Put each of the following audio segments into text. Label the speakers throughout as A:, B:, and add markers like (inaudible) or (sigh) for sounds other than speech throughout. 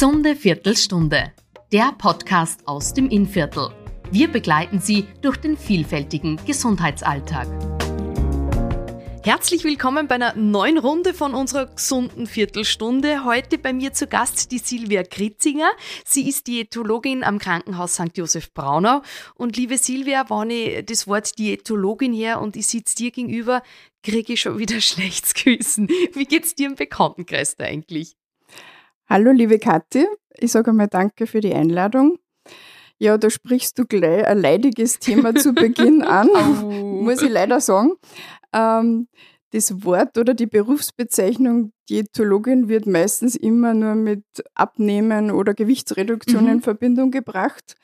A: Gesunde Viertelstunde, der Podcast aus dem Innviertel. Wir begleiten Sie durch den vielfältigen Gesundheitsalltag. Herzlich willkommen bei einer neuen Runde von unserer gesunden Viertelstunde. Heute bei mir zu Gast die Silvia Kritzinger. Sie ist Diätologin am Krankenhaus St. Josef Braunau. Und liebe Silvia, wenn ich das Wort Diätologin her und ich sitze dir gegenüber, kriege ich schon wieder (laughs) schlechtes Gewissen. Wie geht's dir im Bekanntenkreis da eigentlich?
B: Hallo, liebe Kathi. Ich sage einmal danke für die Einladung. Ja, da sprichst du gleich ein leidiges Thema zu Beginn (laughs) an, muss ich leider sagen. Ähm, das Wort oder die Berufsbezeichnung Diätologin wird meistens immer nur mit Abnehmen oder Gewichtsreduktion mhm. in Verbindung gebracht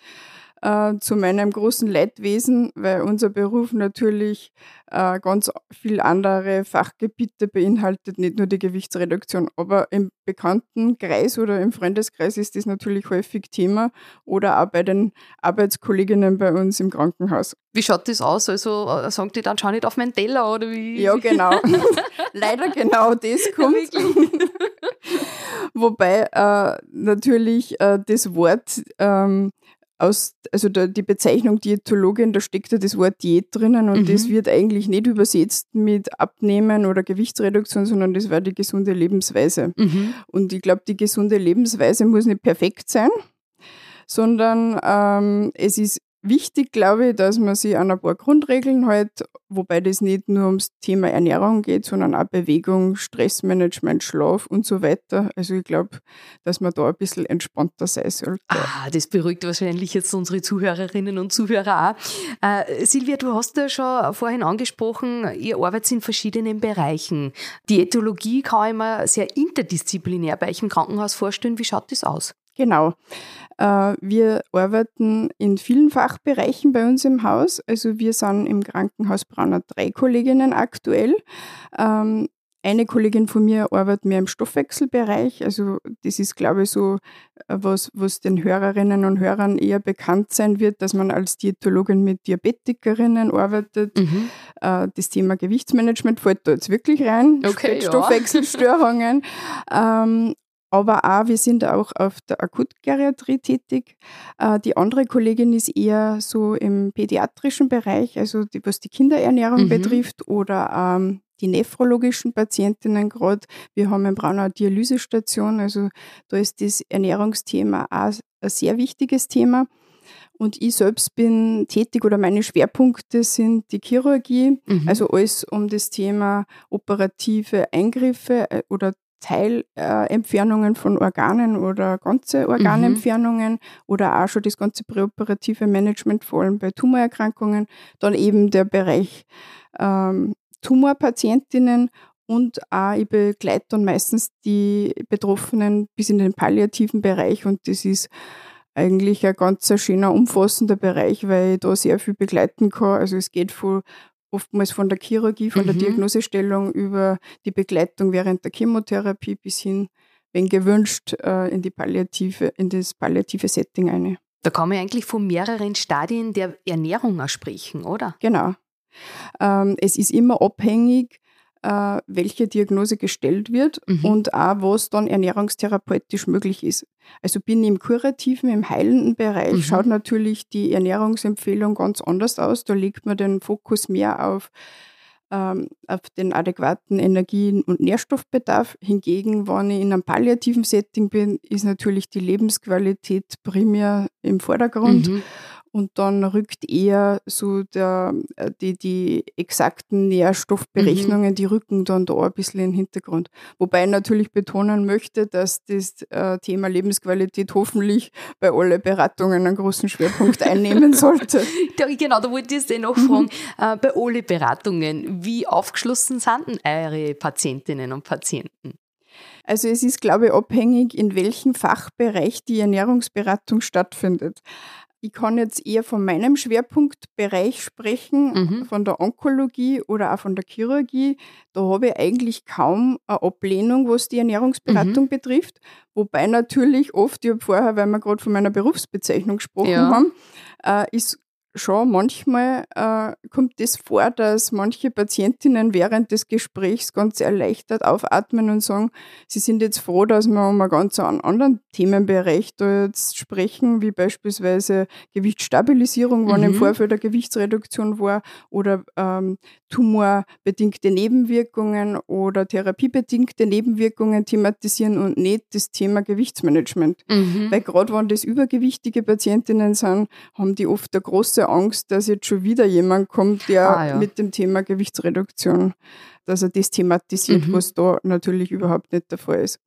B: äh, zu meinem großen Leidwesen, weil unser Beruf natürlich äh, ganz viel andere Fachgebiete beinhaltet, nicht nur die Gewichtsreduktion. Aber im bekannten Kreis oder im Freundeskreis ist das natürlich häufig Thema oder auch bei den Arbeitskolleginnen bei uns im Krankenhaus.
A: Wie schaut das aus? Also äh, sagen die dann, schau nicht auf meinen Teller oder wie?
B: Ja, genau. (laughs) Leider genau das kommt. (laughs) Wobei äh, natürlich äh, das Wort ähm, aus, also da, die Bezeichnung Diätologin, da steckt ja das Wort Diät drinnen und mhm. das wird eigentlich nicht übersetzt mit Abnehmen oder Gewichtsreduktion, sondern das war die gesunde Lebensweise. Mhm. Und ich glaube, die gesunde Lebensweise muss nicht perfekt sein, sondern ähm, es ist wichtig, glaube ich, dass man sich an ein paar Grundregeln hält, wobei das nicht nur ums Thema Ernährung geht, sondern auch Bewegung, Stressmanagement, Schlaf und so weiter. Also ich glaube, dass man da ein bisschen entspannter sein sollte.
A: Ah, das beruhigt wahrscheinlich jetzt unsere Zuhörerinnen und Zuhörer auch. Äh, Silvia, du hast ja schon vorhin angesprochen, ihr arbeitet in verschiedenen Bereichen. Diätologie kann ich mir sehr interdisziplinär bei euch im Krankenhaus vorstellen. Wie schaut das aus?
B: Genau. Äh, wir arbeiten in vielen Fachbereichen bei uns im Haus. Also wir sind im Krankenhaus Brauner drei Kolleginnen aktuell. Ähm, eine Kollegin von mir arbeitet mehr im Stoffwechselbereich. Also das ist, glaube ich, so äh, was, was den Hörerinnen und Hörern eher bekannt sein wird, dass man als Diätologin mit Diabetikerinnen arbeitet. Mhm. Äh, das Thema Gewichtsmanagement fällt da jetzt wirklich rein.
A: Okay,
B: Stoffwechselstörungen. (laughs) aber auch, wir sind auch auf der Akutgeriatrie tätig. Äh, die andere Kollegin ist eher so im pädiatrischen Bereich, also die, was die Kinderernährung mhm. betrifft oder ähm, die nephrologischen Patientinnen gerade. Wir haben in Braunau Dialysestation, also da ist das Ernährungsthema auch ein sehr wichtiges Thema. Und ich selbst bin tätig oder meine Schwerpunkte sind die Chirurgie, mhm. also alles um das Thema operative Eingriffe äh, oder Teilentfernungen äh, von Organen oder ganze Organentfernungen mhm. oder auch schon das ganze präoperative Management, vor allem bei Tumorerkrankungen. Dann eben der Bereich ähm, Tumorpatientinnen und auch ich begleite dann meistens die Betroffenen bis in den palliativen Bereich und das ist eigentlich ein ganz schöner, umfassender Bereich, weil ich da sehr viel begleiten kann. Also es geht von oftmals von der Chirurgie, von mhm. der Diagnosestellung über die Begleitung während der Chemotherapie bis hin, wenn gewünscht, äh, in, die palliative, in das palliative Setting eine.
A: Da kann man eigentlich von mehreren Stadien der Ernährung sprechen, oder?
B: Genau. Ähm, es ist immer abhängig, äh, welche Diagnose gestellt wird mhm. und auch was dann ernährungstherapeutisch möglich ist. Also bin ich im kurativen, im heilenden Bereich, mhm. schaut natürlich die Ernährungsempfehlung ganz anders aus. Da legt man den Fokus mehr auf, ähm, auf den adäquaten Energien- und Nährstoffbedarf. Hingegen, wenn ich in einem palliativen Setting bin, ist natürlich die Lebensqualität primär im Vordergrund. Mhm und dann rückt eher so der, äh, die, die exakten Nährstoffberechnungen, mhm. die rücken dann da ein bisschen in den Hintergrund. Wobei ich natürlich betonen möchte, dass das äh, Thema Lebensqualität hoffentlich bei allen Beratungen einen großen Schwerpunkt (laughs) einnehmen sollte.
A: genau, da wollte ich es eh noch fragen. Mhm. Bei allen Beratungen, wie aufgeschlossen sind eure Patientinnen und Patienten?
B: Also es ist, glaube ich, abhängig, in welchem Fachbereich die Ernährungsberatung stattfindet. Ich kann jetzt eher von meinem Schwerpunktbereich sprechen, mhm. von der Onkologie oder auch von der Chirurgie. Da habe ich eigentlich kaum eine Ablehnung, was die Ernährungsberatung mhm. betrifft. Wobei natürlich oft, ich habe vorher, weil wir gerade von meiner Berufsbezeichnung gesprochen ja. haben, äh, ist schon manchmal äh, kommt es das vor, dass manche Patientinnen während des Gesprächs ganz erleichtert aufatmen und sagen, sie sind jetzt froh, dass wir um einen ganz anderen Themenbereich da jetzt sprechen, wie beispielsweise Gewichtsstabilisierung, wann mhm. im Vorfeld der Gewichtsreduktion war, oder ähm, tumorbedingte Nebenwirkungen oder therapiebedingte Nebenwirkungen thematisieren und nicht das Thema Gewichtsmanagement. Mhm. Weil gerade wenn das übergewichtige Patientinnen sind, haben die oft eine große Angst, dass jetzt schon wieder jemand kommt, der ah, ja. mit dem Thema Gewichtsreduktion, dass er das thematisiert, mhm. was da natürlich überhaupt nicht der Fall ist.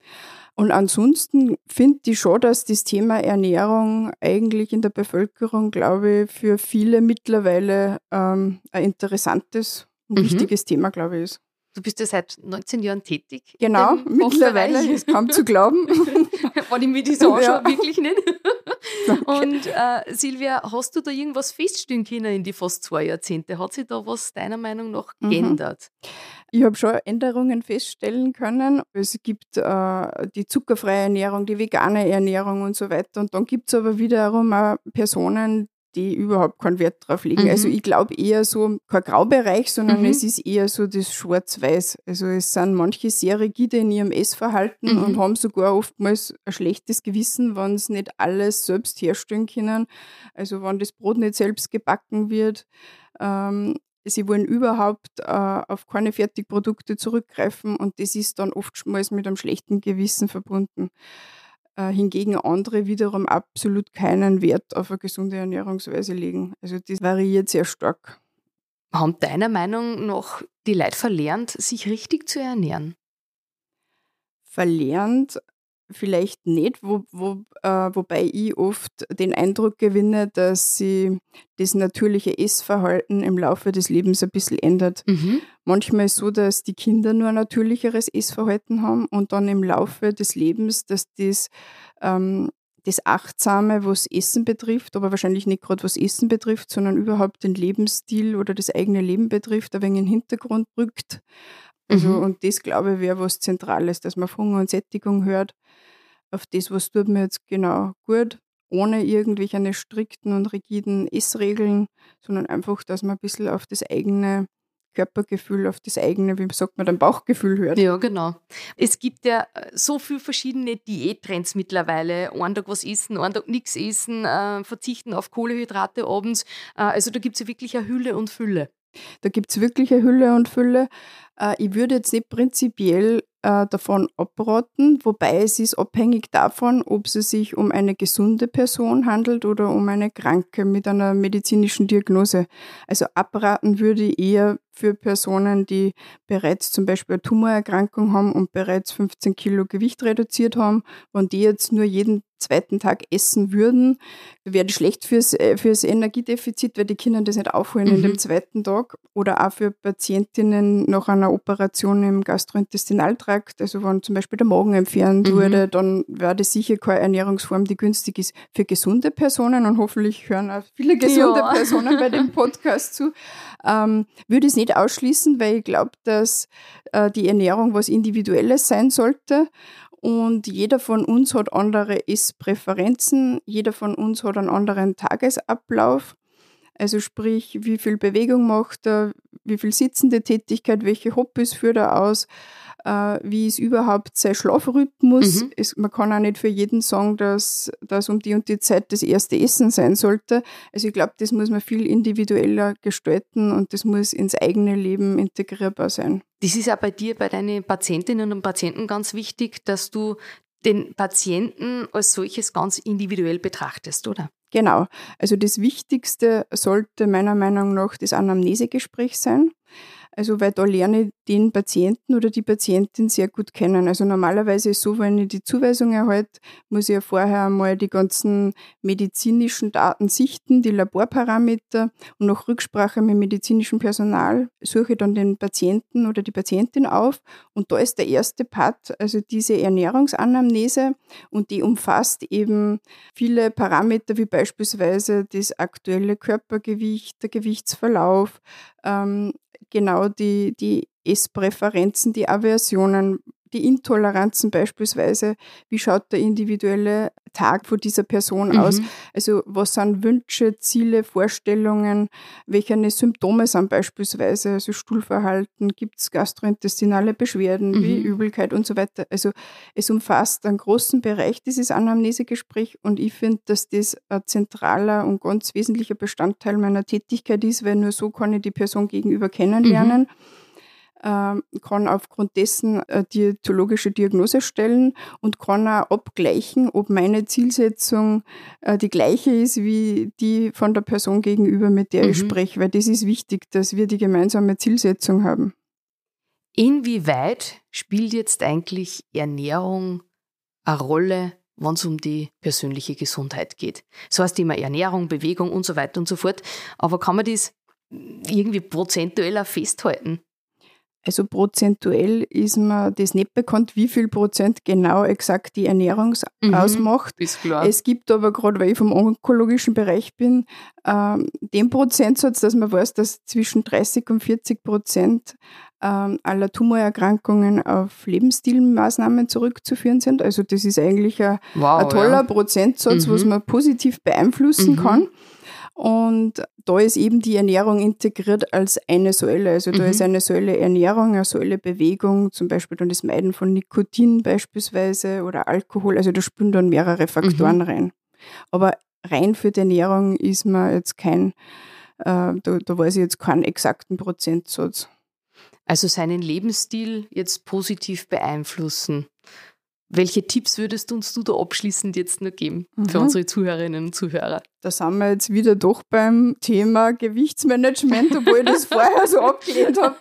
B: Und ansonsten finde ich schon, dass das Thema Ernährung eigentlich in der Bevölkerung, glaube ich, für viele mittlerweile ähm, ein interessantes und mhm. wichtiges Thema, glaube ich, ist.
A: Du bist ja seit 19 Jahren tätig.
B: Genau, mittlerweile ist kaum zu glauben. (laughs)
A: Wenn ich mir das anschaue, ja. wirklich nicht. (laughs) Und äh, Silvia, hast du da irgendwas feststellen können in die fast zwei Jahrzehnte? Hat sich da was deiner Meinung nach mhm. geändert?
B: Ich habe schon Änderungen feststellen können. Es gibt äh, die zuckerfreie Ernährung, die vegane Ernährung und so weiter. Und dann gibt es aber wiederum auch Personen, die überhaupt keinen Wert drauf legen. Also mhm. Also ich glaube eher so kein Graubereich, sondern mhm. es ist eher so das Schwarz-Weiß. Also es sind manche sehr rigide in ihrem Essverhalten mhm. und haben sogar oftmals ein schlechtes Gewissen, wenn sie nicht alles selbst herstellen können. Also wenn das Brot nicht selbst gebacken wird. Ähm, sie wollen überhaupt äh, auf keine Fertigprodukte zurückgreifen und das ist dann oftmals mit einem schlechten Gewissen verbunden. Äh, hingegen andere wiederum absolut keinen Wert auf eine gesunde Ernährungsweise legen. Also das variiert sehr stark.
A: Haben deiner Meinung nach die Leute verlernt, sich richtig zu ernähren?
B: Verlernt vielleicht nicht, wo, wo, äh, wobei ich oft den Eindruck gewinne, dass sie das natürliche Essverhalten im Laufe des Lebens ein bisschen ändert. Mhm. Manchmal ist es so, dass die Kinder nur ein natürlicheres Essverhalten haben und dann im Laufe des Lebens, dass das ähm, das Achtsame, was Essen betrifft, aber wahrscheinlich nicht gerade was Essen betrifft, sondern überhaupt den Lebensstil oder das eigene Leben betrifft, ein wenig in den Hintergrund rückt. Also, mhm. und das, glaube ich, wäre was Zentrales, dass man Hunger und Sättigung hört. Auf das, was tut mir jetzt genau gut, ohne irgendwelche strikten und rigiden Essregeln, sondern einfach, dass man ein bisschen auf das eigene Körpergefühl, auf das eigene, wie sagt man, dein Bauchgefühl hört.
A: Ja, genau. Es gibt ja äh, so viele verschiedene Diättrends mittlerweile. Einen Tag was essen, einen Tag nichts essen, äh, verzichten auf Kohlehydrate abends. Äh, also da gibt es ja wirklich eine Hülle und Fülle.
B: Da gibt es wirklich eine Hülle und Fülle. Äh, ich würde jetzt nicht prinzipiell äh, davon abraten, wobei es ist abhängig davon, ob es sich um eine gesunde Person handelt oder um eine Kranke mit einer medizinischen Diagnose. Also abraten würde ich eher für Personen, die bereits zum Beispiel eine Tumorerkrankung haben und bereits 15 Kilo Gewicht reduziert haben, wenn die jetzt nur jeden zweiten Tag essen würden, wäre das schlecht fürs, äh, fürs Energiedefizit, weil die Kinder das nicht aufholen mhm. in dem mhm. zweiten Tag. Oder auch für Patientinnen nach einer Operation im Gastrointestinaltrakt, also wenn zum Beispiel der Magen entfernt mhm. wurde, dann wäre das sicher keine Ernährungsform, die günstig ist für gesunde Personen und hoffentlich hören auch viele gesunde ja. (laughs) Personen bei dem Podcast zu. Ähm, würde es nicht ausschließen, weil ich glaube, dass äh, die Ernährung was Individuelles sein sollte. Und jeder von uns hat andere Esspräferenzen, jeder von uns hat einen anderen Tagesablauf. Also sprich, wie viel Bewegung macht er, wie viel sitzende Tätigkeit, welche Hobbys führt er aus äh, wie ist überhaupt sein Schlafrhythmus. Mhm. Es, man kann auch nicht für jeden sagen, dass das um die und die Zeit das erste Essen sein sollte. Also ich glaube, das muss man viel individueller gestalten und das muss ins eigene Leben integrierbar sein.
A: Das ist auch bei dir, bei deinen Patientinnen und Patienten ganz wichtig, dass du den Patienten als solches ganz individuell betrachtest, oder?
B: Genau. Also das Wichtigste sollte meiner Meinung nach das Anamnesegespräch sein. Also, weil da lerne ich den Patienten oder die Patientin sehr gut kennen. Also normalerweise ist so, wenn ich die Zuweisung erhalte, muss ich ja vorher einmal die ganzen medizinischen Daten sichten, die Laborparameter und nach Rücksprache mit medizinischem Personal suche ich dann den Patienten oder die Patientin auf. Und da ist der erste Part, also diese Ernährungsanamnese und die umfasst eben viele Parameter wie beispielsweise das aktuelle Körpergewicht, der Gewichtsverlauf, ähm, genau die, die Esspräferenzen, die Aversionen, die Intoleranzen beispielsweise, wie schaut der individuelle Tag von dieser Person mhm. aus? Also was sind Wünsche, Ziele, Vorstellungen, welche Symptome sind beispielsweise, also Stuhlverhalten, gibt es gastrointestinale Beschwerden mhm. wie Übelkeit und so weiter. Also es umfasst einen großen Bereich dieses Anamnesegespräch und ich finde, dass das ein zentraler und ganz wesentlicher Bestandteil meiner Tätigkeit ist, weil nur so kann ich die Person gegenüber kennenlernen. Mhm kann aufgrund dessen eine diätologische Diagnose stellen und kann auch abgleichen, ob meine Zielsetzung äh, die gleiche ist wie die von der Person gegenüber, mit der mhm. ich spreche, weil das ist wichtig, dass wir die gemeinsame Zielsetzung haben.
A: Inwieweit spielt jetzt eigentlich Ernährung eine Rolle, wenn es um die persönliche Gesundheit geht? So heißt immer Ernährung, Bewegung und so weiter und so fort. Aber kann man das irgendwie prozentueller festhalten?
B: Also prozentuell ist mir das nicht bekannt, wie viel Prozent genau exakt die Ernährung mhm, ausmacht.
A: Ist klar.
B: Es gibt aber gerade, weil ich vom onkologischen Bereich bin, ähm, den Prozentsatz, dass man weiß, dass zwischen 30 und 40 Prozent ähm, aller Tumorerkrankungen auf Lebensstilmaßnahmen zurückzuführen sind. Also das ist eigentlich ein, wow, ein toller ja. Prozentsatz, mhm. was man positiv beeinflussen mhm. kann. Und da ist eben die Ernährung integriert als eine Säule. Also da mhm. ist eine Säule Ernährung, eine Säule Bewegung, zum Beispiel dann das Meiden von Nikotin beispielsweise oder Alkohol. Also da spielen dann mehrere Faktoren mhm. rein. Aber rein für die Ernährung ist man jetzt kein, äh, da, da weiß ich jetzt keinen exakten Prozentsatz.
A: Also seinen Lebensstil jetzt positiv beeinflussen. Welche Tipps würdest du uns du da abschließend jetzt noch geben mhm. für unsere Zuhörerinnen und Zuhörer?
B: Da sind wir jetzt wieder doch beim Thema Gewichtsmanagement, obwohl ich das (laughs) vorher so abgelehnt habe.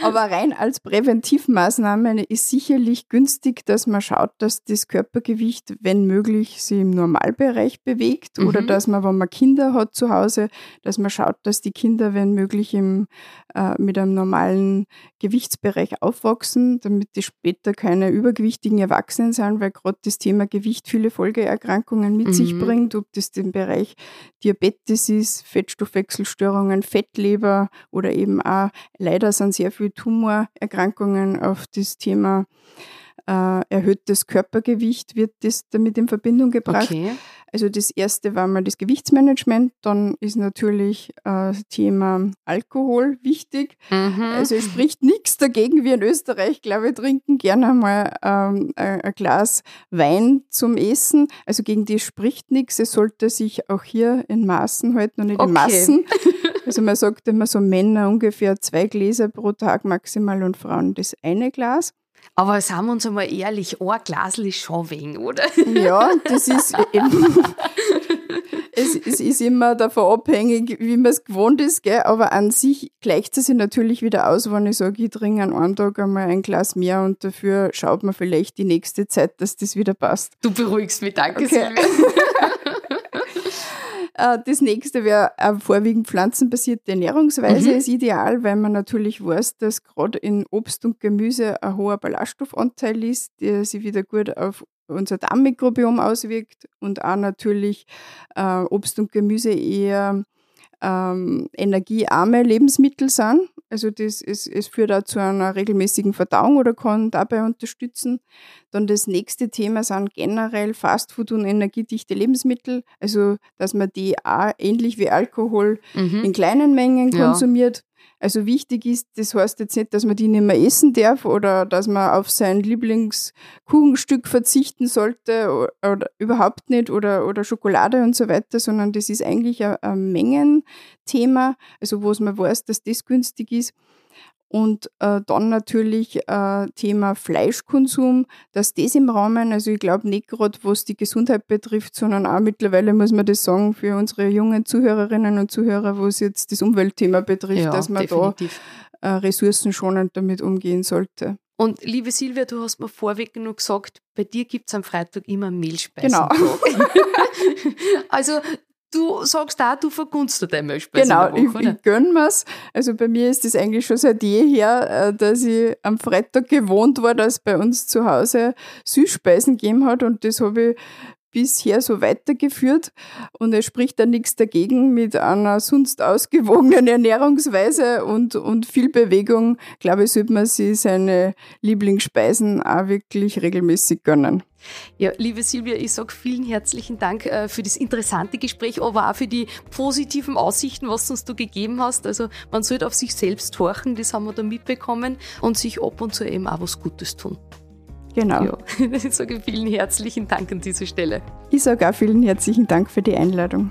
B: Aber rein als Präventivmaßnahme ist sicherlich günstig, dass man schaut, dass das Körpergewicht, wenn möglich, sich im Normalbereich bewegt mhm. oder dass man, wenn man Kinder hat zu Hause, dass man schaut, dass die Kinder, wenn möglich, im, mit einem normalen Gewichtsbereich aufwachsen, damit die später keine übergewichtigen Erwachsenen sind, weil gerade das Thema Gewicht viele Folgeerkrankungen mit mhm. sich bringt, ob das den Bereich Diabetes ist, Fettstoffwechselstörungen, Fettleber oder eben auch leider sind sehr viele Tumorerkrankungen auf das Thema äh, erhöhtes Körpergewicht wird das damit in Verbindung gebracht. Okay. Also das erste war mal das Gewichtsmanagement, dann ist natürlich äh, Thema Alkohol wichtig. Mhm. Also es spricht nichts dagegen. Wir in Österreich, glaube ich, trinken gerne mal ähm, ein Glas Wein zum Essen. Also gegen das spricht nichts. Es sollte sich auch hier in Maßen halten und nicht okay. in Massen. (laughs) Also man sagt immer so Männer ungefähr zwei Gläser pro Tag maximal und Frauen das eine Glas.
A: Aber sagen wir uns einmal ehrlich, ein Glas ist schon wenig, oder? (laughs)
B: Ja, das ist eben. es, es, ist immer davon abhängig, wie man es gewohnt ist, gell? aber an sich gleicht es sich natürlich wieder aus, wenn ich sage, ich trinke an einem Tag einmal ein Glas mehr und dafür schaut man vielleicht die nächste Zeit, dass das wieder passt.
A: Du beruhigst mich, danke okay.
B: Äh, (laughs) das nächste wäre eine vorwiegend pflanzenbasierte Ernährungsweise mhm. ist ideal, weil man natürlich weiß, dass gerade in Obst und Gemüse ein hoher Ballaststoffanteil ist, der sich wieder gut auf unser Darmmikrobiom auswirkt und auch natürlich äh, Obst und Gemüse eher ähm, energiearme Lebensmittel sind. Also das ist, es führt auch zu einer regelmäßigen Verdauung oder kann dabei unterstützen. Dann das nächste Thema sind generell Fastfood und energiedichte Lebensmittel. Also dass man die auch ähnlich wie Alkohol mhm. in kleinen Mengen konsumiert. Also wichtig ist, das heißt jetzt nicht, dass man die nicht mehr essen darf oder dass man auf sein Lieblingskuchenstück verzichten sollte oder, oder überhaupt nicht oder, oder Schokolade und so weiter, sondern das ist eigentlich ein, ein Mengenthema, also wo man weiß, dass das günstig ist. Und äh, dann natürlich äh, Thema Fleischkonsum, dass das im Rahmen, also ich glaube nicht gerade, was die Gesundheit betrifft, sondern auch mittlerweile muss man das sagen für unsere jungen Zuhörerinnen und Zuhörer, wo es jetzt das Umweltthema betrifft, ja, dass man definitiv. da äh, ressourcenschonend damit umgehen sollte.
A: Und liebe Silvia, du hast mir vorweg genug gesagt, bei dir gibt es am Freitag immer Mehlspeisen.
B: Genau. (laughs)
A: also du sagst auch, du vergunst dein Milchspeise
B: Genau, Woche, ich, ich gönne mir's. Also bei mir ist das eigentlich schon seit jeher, äh, dass ich am Freitag gewohnt war, dass es bei uns zu Hause Süßspeisen gegeben hat und das habe ich bisher so weitergeführt und es spricht da nichts dagegen mit einer sonst ausgewogenen Ernährungsweise und, und viel Bewegung, glaube ich, sollte man sich seine Lieblingsspeisen auch wirklich regelmäßig gönnen.
A: Ja, liebe Silvia, ich sage vielen herzlichen Dank äh, für das interessante Gespräch, aber auch für die positiven Aussichten, was du uns da gegeben hast. Also man sollte auf sich selbst horchen, das haben wir da mitbekommen und sich ab und zu eben auch was Gutes tun.
B: Genau.
A: Ja, ich (laughs) sage vielen herzlichen Dank an dieser Stelle.
B: Ich sage auch vielen herzlichen Dank für die Einladung.